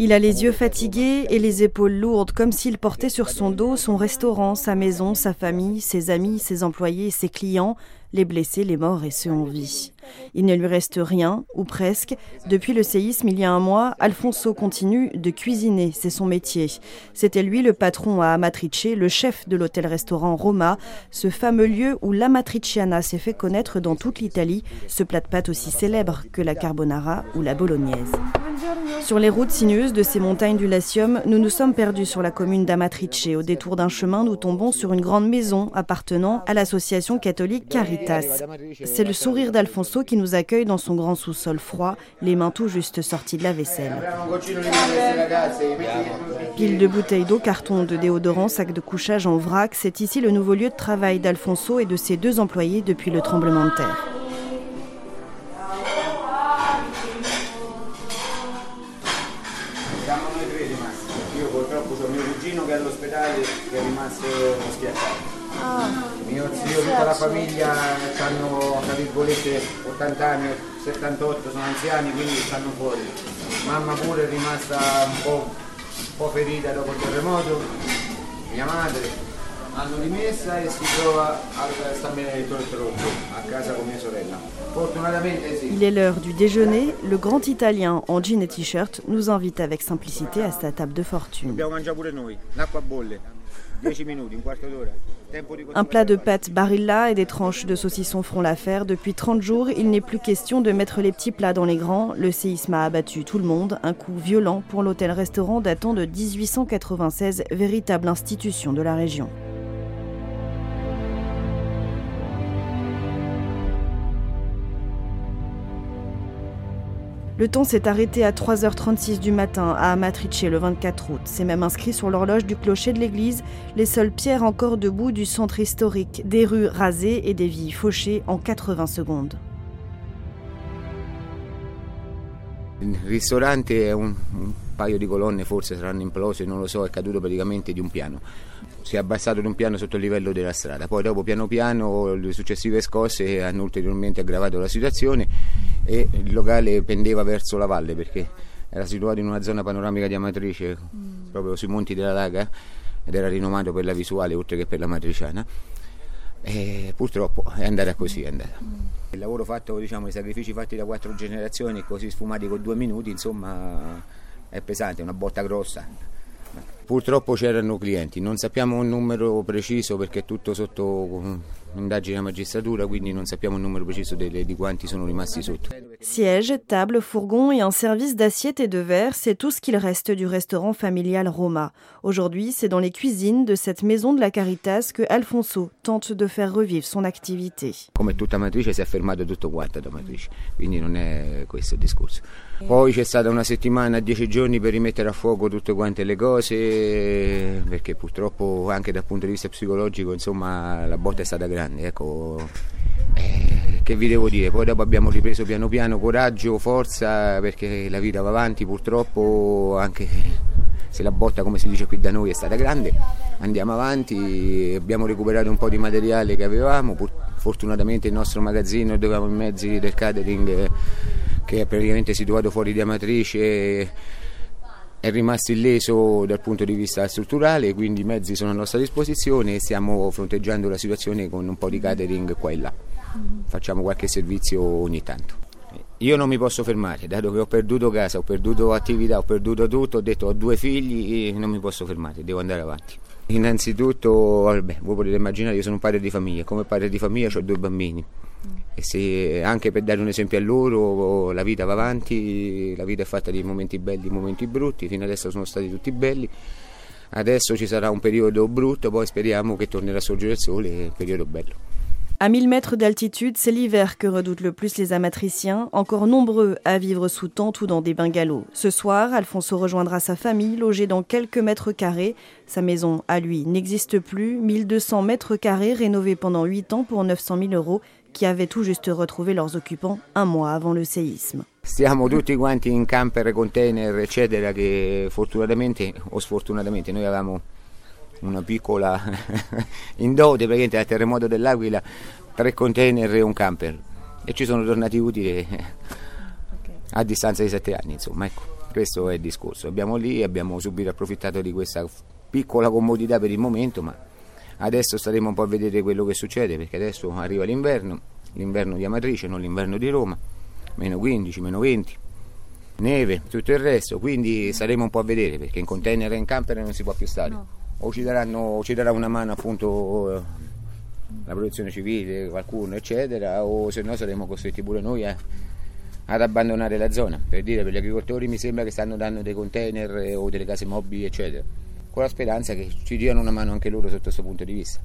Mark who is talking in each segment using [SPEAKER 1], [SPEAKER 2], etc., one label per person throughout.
[SPEAKER 1] Il
[SPEAKER 2] a les yeux fatigués et les épaules lourdes, comme s'il portait sur son dos son restaurant, sa maison, sa famille, ses amis, ses employés, ses clients, les blessés, les morts et ceux en vie. Il ne lui reste rien, ou presque. Depuis le séisme, il y a un mois, Alfonso continue de cuisiner, c'est son métier. C'était lui le patron à Amatrice, le chef de l'hôtel-restaurant Roma, ce fameux lieu où l'amatriciana s'est fait connaître dans toute l'Italie, ce plat de pâtes aussi célèbre que la carbonara ou la bolognaise. Sur les routes sinueuses de ces montagnes du Latium, nous nous sommes perdus sur la commune d'Amatrice. Au détour d'un chemin, nous tombons sur une grande maison appartenant à l'association catholique Caritas. C'est le sourire d'Alfonso qui nous accueille dans son grand sous-sol froid, les mains tout juste sorties de la vaisselle. Pile de bouteilles d'eau, cartons de déodorant, sacs de couchage en vrac, c'est ici le nouveau lieu de travail d'Alfonso et de ses deux employés depuis le tremblement de terre.
[SPEAKER 1] Mio zio, tutta la famiglia hanno tra virgolette 80 anni, 78, sono anziani quindi stanno fuori. Mamma pure è rimasta un po', un po' ferita dopo il terremoto, mia madre hanno rimessa e si trova al San Benedetto del a casa con mia sorella. Fortunatamente sì.
[SPEAKER 2] Il est l'heure du déjeuner. Le grand Italien en jean et t-shirt nous invite avec simplicité à sa table de fortune.
[SPEAKER 1] Dobbiamo mangiare pure noi, l'acqua bolle, 10 minuti, un
[SPEAKER 2] plat de pâtes Barilla et des tranches de saucisson feront l'affaire. Depuis 30 jours, il n'est plus question de mettre les petits plats dans les grands. Le séisme a abattu tout le monde. Un coup violent pour l'hôtel-restaurant datant de 1896, véritable institution de la région. Le temps s'est arrêté à 3h36 du matin à Amatrice le 24 août. C'est même inscrit sur l'horloge du clocher de l'église, les seules pierres encore debout du centre historique, des rues rasées et des vies fauchées en 80 secondes.
[SPEAKER 1] Ristorante è un, un paio di colonne, forse saranno implose, non lo so, è caduto praticamente di un piano. Si è abbassato di un piano sotto il livello della strada, poi dopo piano piano le successive scosse hanno ulteriormente aggravato la situazione e il locale pendeva verso la valle perché era situato in una zona panoramica di Amatrice, proprio sui monti della Laga ed era rinomato per la visuale oltre che per la matriciana. E purtroppo è andata così, è andata. Il lavoro fatto, diciamo, i sacrifici fatti da quattro generazioni, così sfumati con due minuti, insomma, è pesante, è una botta grossa. Purtroppo c'erano clienti, non sappiamo un numero preciso perché è tutto sotto indagine della magistratura, quindi non sappiamo il numero preciso delle- di quanti sono rimasti sotto.
[SPEAKER 2] Sièges, tables, fourgons et un service d'assiettes et de verres, c'est tout ce qu'il reste du restaurant familial Roma. Aujourd'hui, c'est dans les cuisines de cette maison de la Caritas que Alfonso tente de faire revivre son activité.
[SPEAKER 1] Come tutta matrice si è fermato tutto quanto da matrice, quindi non è questo il discorso. Poi c'è stata una settimana, dieci giorni per rimettere a fuoco tutte quante le cose, perché purtroppo anche dal punto di vista psicologico insomma la botta è stata grande, ecco. Eh, che vi devo dire? Poi dopo abbiamo ripreso piano piano coraggio, forza, perché la vita va avanti, purtroppo anche se la botta come si dice qui da noi è stata grande, andiamo avanti, abbiamo recuperato un po' di materiale che avevamo, fortunatamente il nostro magazzino dove avevamo i mezzi del catering eh, che è praticamente situato fuori di Amatrice è rimasto illeso dal punto di vista strutturale, quindi i mezzi sono a nostra disposizione e stiamo fronteggiando la situazione con un po' di catering qua e là. Facciamo qualche servizio ogni tanto. Io non mi posso fermare, dato che ho perduto casa, ho perduto attività, ho perduto tutto, ho detto ho due figli e non mi posso fermare, devo andare avanti. Innanzitutto, vabbè, voi potete immaginare, io sono un padre di famiglia, come padre di famiglia ho due bambini e se, anche per dare un esempio a loro la vita va avanti, la vita è fatta di momenti belli e momenti brutti, fino adesso sono stati tutti belli, adesso ci sarà un periodo brutto, poi speriamo che tornerà a sorgere il sole e un periodo bello.
[SPEAKER 2] À 1000 mètres d'altitude, c'est l'hiver que redoutent le plus les amatriciens, encore nombreux à vivre sous tente ou dans des bungalows. Ce soir, Alfonso rejoindra sa famille, logée dans quelques mètres carrés. Sa maison, à lui, n'existe plus. 1200 mètres carrés rénovés pendant 8 ans pour 900 000 euros, qui avaient tout juste retrouvé leurs occupants un mois avant le séisme.
[SPEAKER 1] Stiamo tutti quanti in camper, container, eccetera, che fortunatamente o sfortunatamente noi avevamo una piccola in dote praticamente al terremoto dell'Aquila, tre container e un camper e ci sono tornati utili a distanza di sette anni, insomma, ecco, questo è il discorso. Abbiamo lì, abbiamo subito approfittato di questa piccola comodità per il momento, ma adesso staremo un po' a vedere quello che succede, perché adesso arriva l'inverno, l'inverno di Amatrice, non l'inverno di Roma, meno 15, meno 20, neve, tutto il resto, quindi staremo un po' a vedere, perché in container e in camper non si può più stare. No. O ci, daranno, ci darà una mano appunto la protezione civile, qualcuno, eccetera, o se no saremo costretti pure noi a ad abbandonare la zona. Per dire, per gli agricoltori mi sembra che stanno dando dei container eh, o delle case mobili, eccetera. Con speranza che ci diano una mano anche loro sotto questo punto di vista.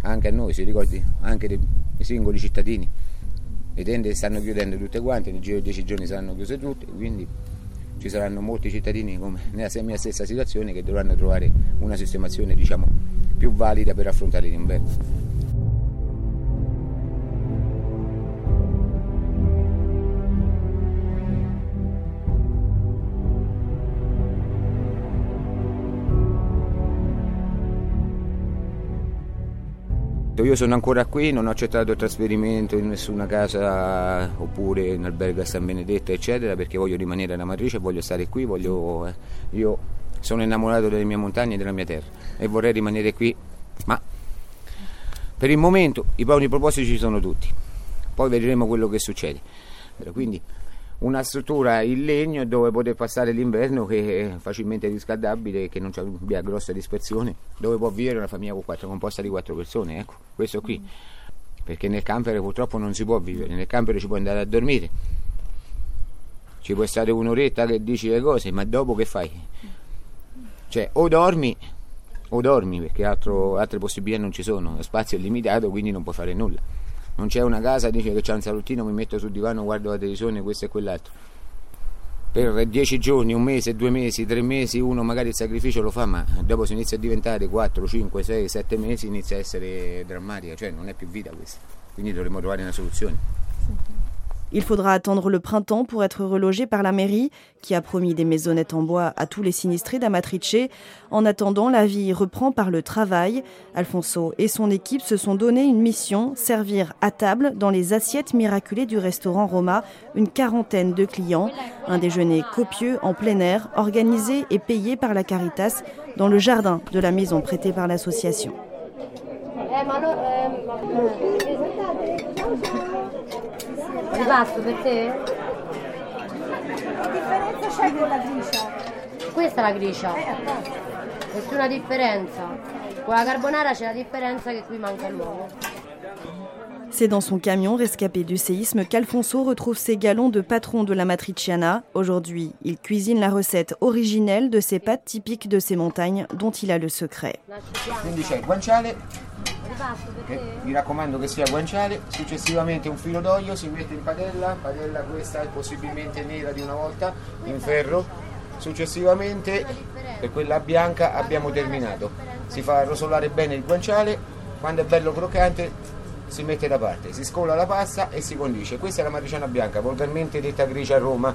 [SPEAKER 1] Anche a noi, si ricordi, anche dei, singoli cittadini. Le tende stanno chiudendo tutte quante, nel giro di dieci giorni saranno chiuse tutte, quindi ci saranno molti cittadini nella mia stessa situazione che dovranno trovare una sistemazione diciamo, più valida per affrontare l'inverno. Io sono ancora qui, non ho accettato il trasferimento in nessuna casa oppure in albergo a San Benedetto, eccetera, perché voglio rimanere alla matrice, voglio stare qui, voglio, eh, io sono innamorato delle mie montagne e della mia terra e vorrei rimanere qui, ma per il momento i buoni propositi ci sono tutti, poi vedremo quello che succede. Quindi una struttura in legno dove poter passare l'inverno che è facilmente riscaldabile, che non abbia grossa dispersione, dove può vivere una famiglia con quattro, composta di quattro persone, ecco, questo qui. Perché nel camper purtroppo non si può vivere, nel camper ci puoi andare a dormire, ci puoi stare un'oretta che dici le cose, ma dopo che fai? Cioè o dormi o dormi perché altro, altre possibilità non ci sono, lo spazio è limitato quindi non puoi fare nulla non c'è una casa, dice che c'è un salottino, mi metto sul divano, guardo la televisione, questo e quell'altro. Per dieci giorni, un mese, due mesi, tre mesi, uno magari il sacrificio lo fa, ma dopo si inizia a diventare 4, 5, 6, 7 mesi, inizia a essere drammatica, cioè non è più vita questa. Quindi dovremmo trovare una soluzione.
[SPEAKER 2] Il faudra attendre le printemps pour être relogé par la mairie, qui a promis des maisonnettes en bois à tous les sinistrés d'Amatrice. En attendant, la vie reprend par le travail. Alfonso et son équipe se sont donné une mission, servir à table dans les assiettes miraculées du restaurant Roma une quarantaine de clients. Un déjeuner copieux en plein air, organisé et payé par la Caritas dans le jardin de la maison prêtée par l'association.
[SPEAKER 3] Ripasto per te? Che differenza c'è con la gricia? Questa è la gricia. Eh, Nessuna differenza. Con la carbonara c'è la differenza che qui manca l'uovo.
[SPEAKER 2] C'est dans son camion rescapé du séisme qu'Alfonso retrouve ses galons de patron de la matriciana. Aujourd'hui, il cuisine la recette originelle de ces pâtes typiques de ces montagnes dont il a le secret.
[SPEAKER 1] Quindi c'è il guanciale, che mi raccomando che sia guanciale, successivamente un filo d'olio si mette in padella, padella questa è possibilmente nera di una volta, in ferro, successivamente per quella bianca abbiamo terminato. Si fa rosolare bene il guanciale, quando è bello croccante si mette da parte, si scola la pasta e si condisce. Questa è la matriciana bianca, volgarmente detta grigia a Roma,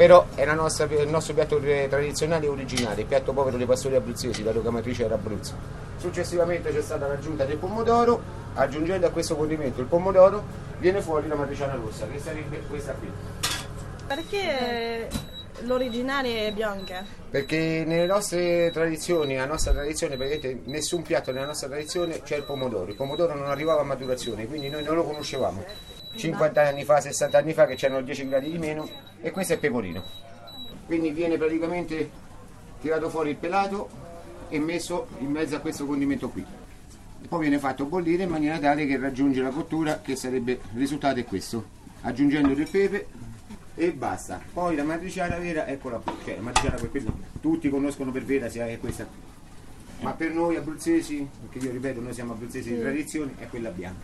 [SPEAKER 1] però è nostra, il nostro piatto tradizionale e originale, il piatto povero dei pastori abruzzesi, dato che la matrice era Abruzzo. Successivamente c'è stata l'aggiunta del pomodoro, aggiungendo a questo condimento il pomodoro viene fuori la matriciana rossa, che sarebbe questa qui.
[SPEAKER 4] Perché l'originale è bianca?
[SPEAKER 1] Perché nelle nostre tradizioni, nella nostra tradizione, praticamente nessun piatto nella nostra tradizione c'è il pomodoro. Il pomodoro non arrivava a maturazione, quindi noi non lo conoscevamo. 50 anni fa, 60 anni fa che c'erano 10 gradi di meno e questo è pecorino. Quindi viene praticamente tirato fuori il pelato e messo in mezzo a questo condimento qui. Poi viene fatto bollire in maniera tale che raggiunge la cottura che sarebbe il risultato è questo, aggiungendo del pepe e basta. Poi la matriciana vera, eccola qui, cioè la matriciana per quello, tutti conoscono per vera sia è questa qui. Ma per noi abruzzesi, perché io ripeto, noi siamo abruzzesi di tradizione, è quella bianca.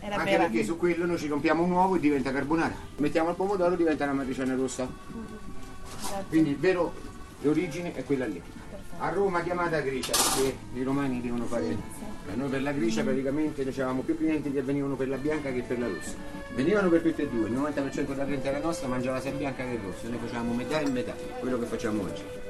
[SPEAKER 1] Anche bella. perché su quello noi ci rompiamo un uovo e diventa carbonara. Mettiamo il pomodoro e diventa la matriciana rossa. Quindi il vero l'origine è quella lì. A Roma chiamata gricia perché i romani devono fare noi per la gricia praticamente avevamo più clienti che venivano per la bianca che per la rossa. Venivano per tutte e due, il 90% della clientela nostra mangiava sia bianca che rossa, noi facevamo metà e metà, quello che facciamo oggi.